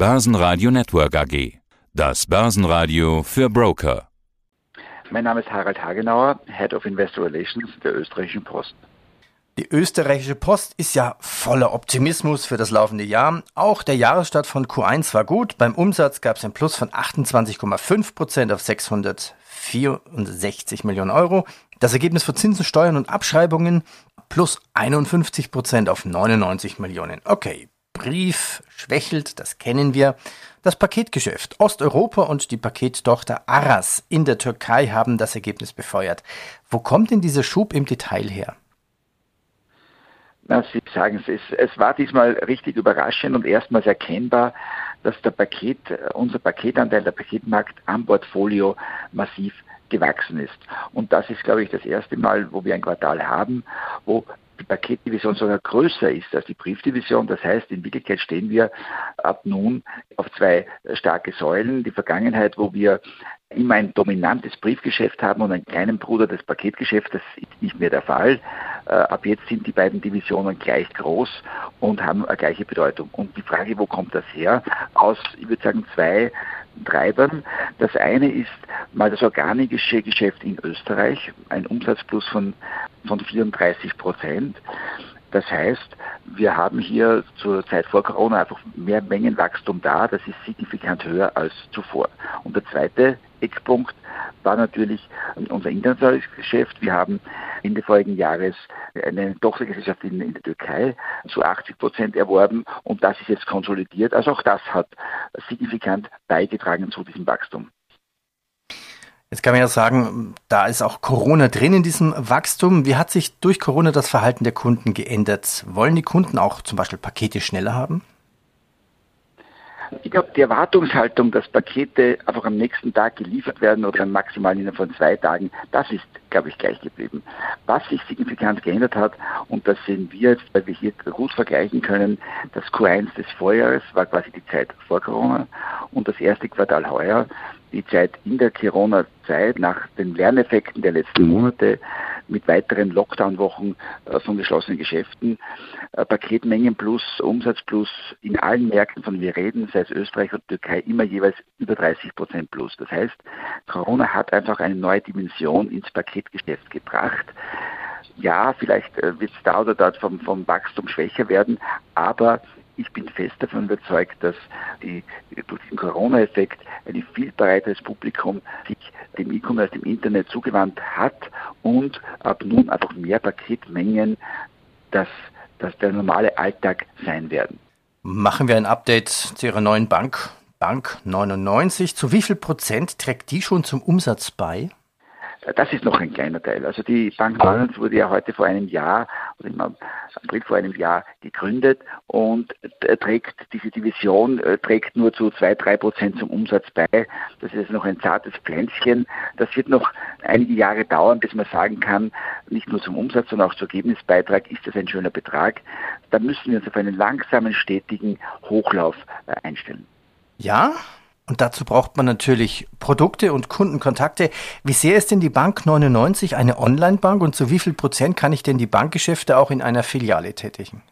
Börsenradio Network AG. Das Börsenradio für Broker. Mein Name ist Harald Hagenauer, Head of Investor Relations der österreichischen Post. Die österreichische Post ist ja voller Optimismus für das laufende Jahr. Auch der Jahresstart von Q1 war gut. Beim Umsatz gab es ein Plus von 28,5 Prozent auf 664 Millionen Euro. Das Ergebnis für Zinsen, Steuern und Abschreibungen plus 51 Prozent auf 99 Millionen. Okay, Brief schwächelt, das kennen wir. Das Paketgeschäft Osteuropa und die Pakettochter Aras in der Türkei haben das Ergebnis befeuert. Wo kommt denn dieser Schub im Detail her? Na, Sie sagen es, es war diesmal richtig überraschend und erstmals erkennbar, dass der Paket, unser Paketanteil, der Paketmarkt am Portfolio massiv gewachsen ist. Und das ist, glaube ich, das erste Mal, wo wir ein Quartal haben, wo Paketdivision sogar größer ist als die Briefdivision. Das heißt, in Wirklichkeit stehen wir ab nun auf zwei starke Säulen. Die Vergangenheit, wo wir immer ein dominantes Briefgeschäft haben und einen kleinen Bruder des Paketgeschäfts, das ist nicht mehr der Fall. Äh, ab jetzt sind die beiden Divisionen gleich groß und haben eine gleiche Bedeutung. Und die Frage, wo kommt das her? Aus, ich würde sagen, zwei Treibern. Das eine ist mal das organische Geschäft in Österreich, ein Umsatzplus von, von 34 Prozent. Das heißt, wir haben hier zur Zeit vor Corona einfach mehr Mengenwachstum da. Das ist signifikant höher als zuvor. Und der zweite Eckpunkt war natürlich unser internationales Geschäft. Wir haben Ende vorigen Jahres eine Tochtergesellschaft in, in der Türkei zu 80 Prozent erworben und das ist jetzt konsolidiert. Also auch das hat signifikant beigetragen zu diesem Wachstum. Jetzt kann man ja sagen, da ist auch Corona drin in diesem Wachstum. Wie hat sich durch Corona das Verhalten der Kunden geändert? Wollen die Kunden auch zum Beispiel Pakete schneller haben? Ich glaube, die Erwartungshaltung, dass Pakete einfach am nächsten Tag geliefert werden oder maximal innerhalb von zwei Tagen, das ist, glaube ich, gleich geblieben. Was sich signifikant geändert hat, und das sehen wir jetzt, weil wir hier gut vergleichen können, das Q1 des Vorjahres war quasi die Zeit vor Corona und das erste Quartal heuer, die Zeit in der Corona-Zeit nach den Lerneffekten der letzten Monate mit weiteren Lockdown-Wochen äh, von geschlossenen Geschäften, äh, Paketmengen plus, Umsatz plus in allen Märkten, von wir reden, sei es Österreich und Türkei, immer jeweils über 30 Prozent plus. Das heißt, Corona hat einfach eine neue Dimension ins Paketgeschäft gebracht. Ja, vielleicht äh, wird es da oder dort vom, vom Wachstum schwächer werden, aber ich bin fest davon überzeugt, dass die, durch den Corona-Effekt ein viel breiteres Publikum sich dem E-Commerce, dem Internet zugewandt hat und ab nun einfach mehr Paketmengen, dass, dass der normale Alltag sein werden. Machen wir ein Update zu Ihrer neuen Bank, Bank 99. Zu wie viel Prozent trägt die schon zum Umsatz bei? Das ist noch ein kleiner Teil. Also die Bank Neuland wurde ja heute vor einem Jahr oder im April vor einem Jahr gegründet und trägt diese Division äh, trägt nur zu zwei, drei Prozent zum Umsatz bei. Das ist noch ein zartes Pflänzchen. Das wird noch einige Jahre dauern, bis man sagen kann, nicht nur zum Umsatz, sondern auch zum Ergebnisbeitrag ist das ein schöner Betrag. Da müssen wir uns auf einen langsamen, stetigen Hochlauf äh, einstellen. Ja, und dazu braucht man natürlich Produkte und Kundenkontakte. Wie sehr ist denn die Bank 99 eine Online-Bank und zu wie viel Prozent kann ich denn die Bankgeschäfte auch in einer Filiale tätigen?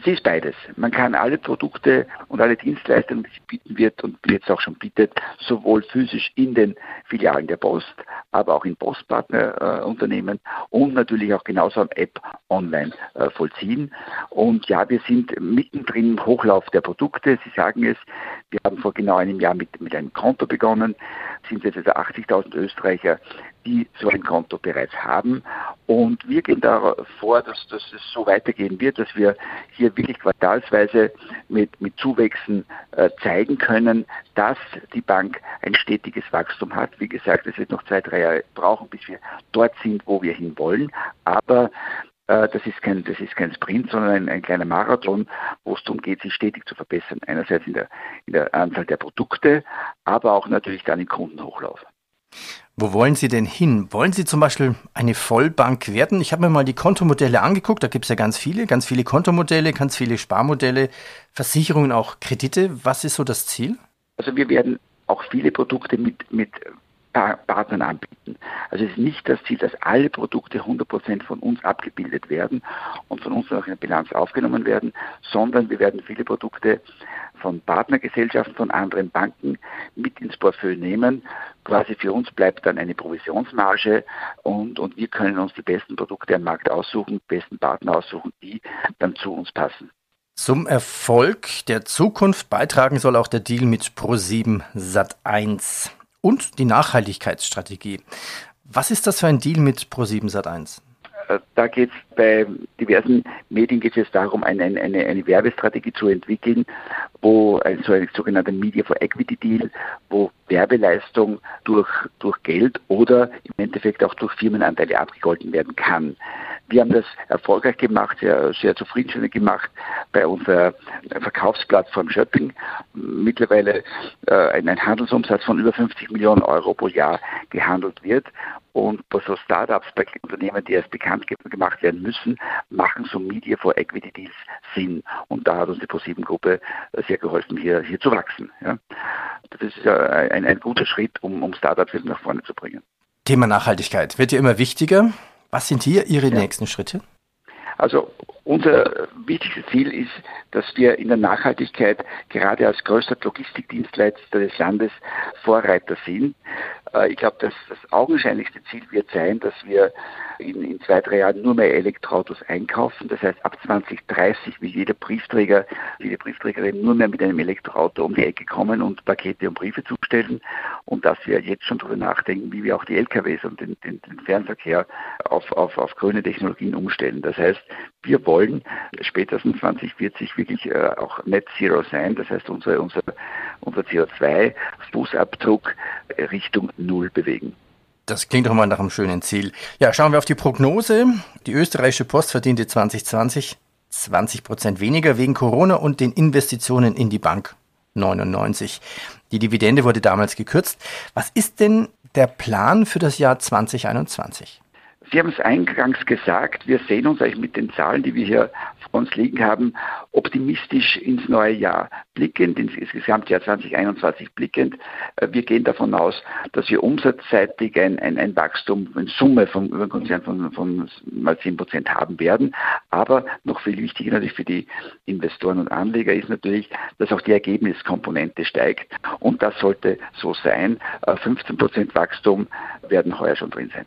Es ist beides. Man kann alle Produkte und alle Dienstleistungen, die sie bieten wird und jetzt auch schon bietet, sowohl physisch in den Filialen der Post, aber auch in Postpartnerunternehmen äh, und natürlich auch genauso am App online äh, vollziehen. Und ja, wir sind mittendrin im Hochlauf der Produkte. Sie sagen es, wir haben vor genau einem Jahr mit, mit einem Konto begonnen, sind jetzt also 80.000 Österreicher, die so ein Konto bereits haben. Und wir gehen da vor, dass, dass es so weitergehen wird, dass wir hier wirklich quartalsweise mit, mit Zuwächsen äh, zeigen können, dass die Bank ein stetiges Wachstum hat. Wie gesagt, es wird noch zwei, drei Jahre brauchen, bis wir dort sind, wo wir hin wollen. Aber äh, das ist kein, das ist kein Sprint, sondern ein, ein kleiner Marathon, wo es darum geht, sich stetig zu verbessern. Einerseits in der, in der Anzahl der Produkte, aber auch natürlich dann im Kundenhochlauf. Wo wollen Sie denn hin? Wollen Sie zum Beispiel eine Vollbank werden? Ich habe mir mal die Kontomodelle angeguckt, da gibt es ja ganz viele, ganz viele Kontomodelle, ganz viele Sparmodelle, Versicherungen, auch Kredite. Was ist so das Ziel? Also wir werden auch viele Produkte mit, mit Partnern anbieten. Also es ist nicht das Ziel, dass alle Produkte 100% von uns abgebildet werden und von uns auch in der Bilanz aufgenommen werden, sondern wir werden viele Produkte von Partnergesellschaften, von anderen Banken mit ins Portfolio nehmen. Quasi für uns bleibt dann eine Provisionsmarge und, und wir können uns die besten Produkte am Markt aussuchen, besten Partner aussuchen, die dann zu uns passen. Zum Erfolg der Zukunft beitragen soll auch der Deal mit Pro7 Sat1 und die Nachhaltigkeitsstrategie. Was ist das für ein Deal mit Pro7 Sat1? Äh, da geht es bei diversen Medien geht es darum, eine, eine, eine Werbestrategie zu entwickeln, wo ein, so ein sogenannter Media for Equity Deal, wo Werbeleistung durch, durch Geld oder im Endeffekt auch durch Firmenanteile abgegolten werden kann. Wir haben das erfolgreich gemacht, sehr, sehr zufriedenstellend gemacht bei unserer Verkaufsplattform Shopping. Mittlerweile äh, ein Handelsumsatz von über 50 Millionen Euro pro Jahr gehandelt wird. Und bei so Startups, bei Unternehmen, die erst bekannt gemacht werden müssen, machen so Media for Equity Deals Sinn. Und da hat uns die ProSieben-Gruppe sehr geholfen, hier, hier zu wachsen. Ja. Das ist ein, ein guter Schritt, um, um Startups nach vorne zu bringen. Thema Nachhaltigkeit wird ja immer wichtiger. Was sind hier Ihre ja. nächsten Schritte? Also unser wichtigstes Ziel ist, dass wir in der Nachhaltigkeit gerade als größter Logistikdienstleister des Landes Vorreiter sind. Äh, ich glaube, dass das augenscheinlichste Ziel wird sein, dass wir in, in zwei, drei Jahren nur mehr Elektroautos einkaufen. Das heißt, ab 2030 will jeder Briefträger, jede Briefträgerin nur mehr mit einem Elektroauto um die Ecke kommen und Pakete und Briefe zustellen. Und dass wir jetzt schon darüber nachdenken, wie wir auch die LKWs und den, den, den Fernverkehr auf, auf, auf grüne Technologien umstellen. Das heißt, wir wollen spätestens 2040 wirklich äh, auch Net Zero sein. Das heißt, unser, unser, unser CO2-Fußabdruck Richtung Null bewegen. Das klingt doch mal nach einem schönen Ziel. Ja, schauen wir auf die Prognose. Die österreichische Post verdiente 2020 20 Prozent weniger wegen Corona und den Investitionen in die Bank 99. Die Dividende wurde damals gekürzt. Was ist denn der Plan für das Jahr 2021? Sie haben es eingangs gesagt, wir sehen uns eigentlich mit den Zahlen, die wir hier vor uns liegen haben, optimistisch ins neue Jahr blickend, ins Gesamtjahr 2021 blickend. Äh, wir gehen davon aus, dass wir umsatzseitig ein, ein, ein Wachstum in Summe vom Überkonzern von, von mal 10 Prozent haben werden. Aber noch viel wichtiger natürlich für die Investoren und Anleger ist natürlich, dass auch die Ergebniskomponente steigt. Und das sollte so sein. 15 äh, Prozent Wachstum werden heuer schon drin sein.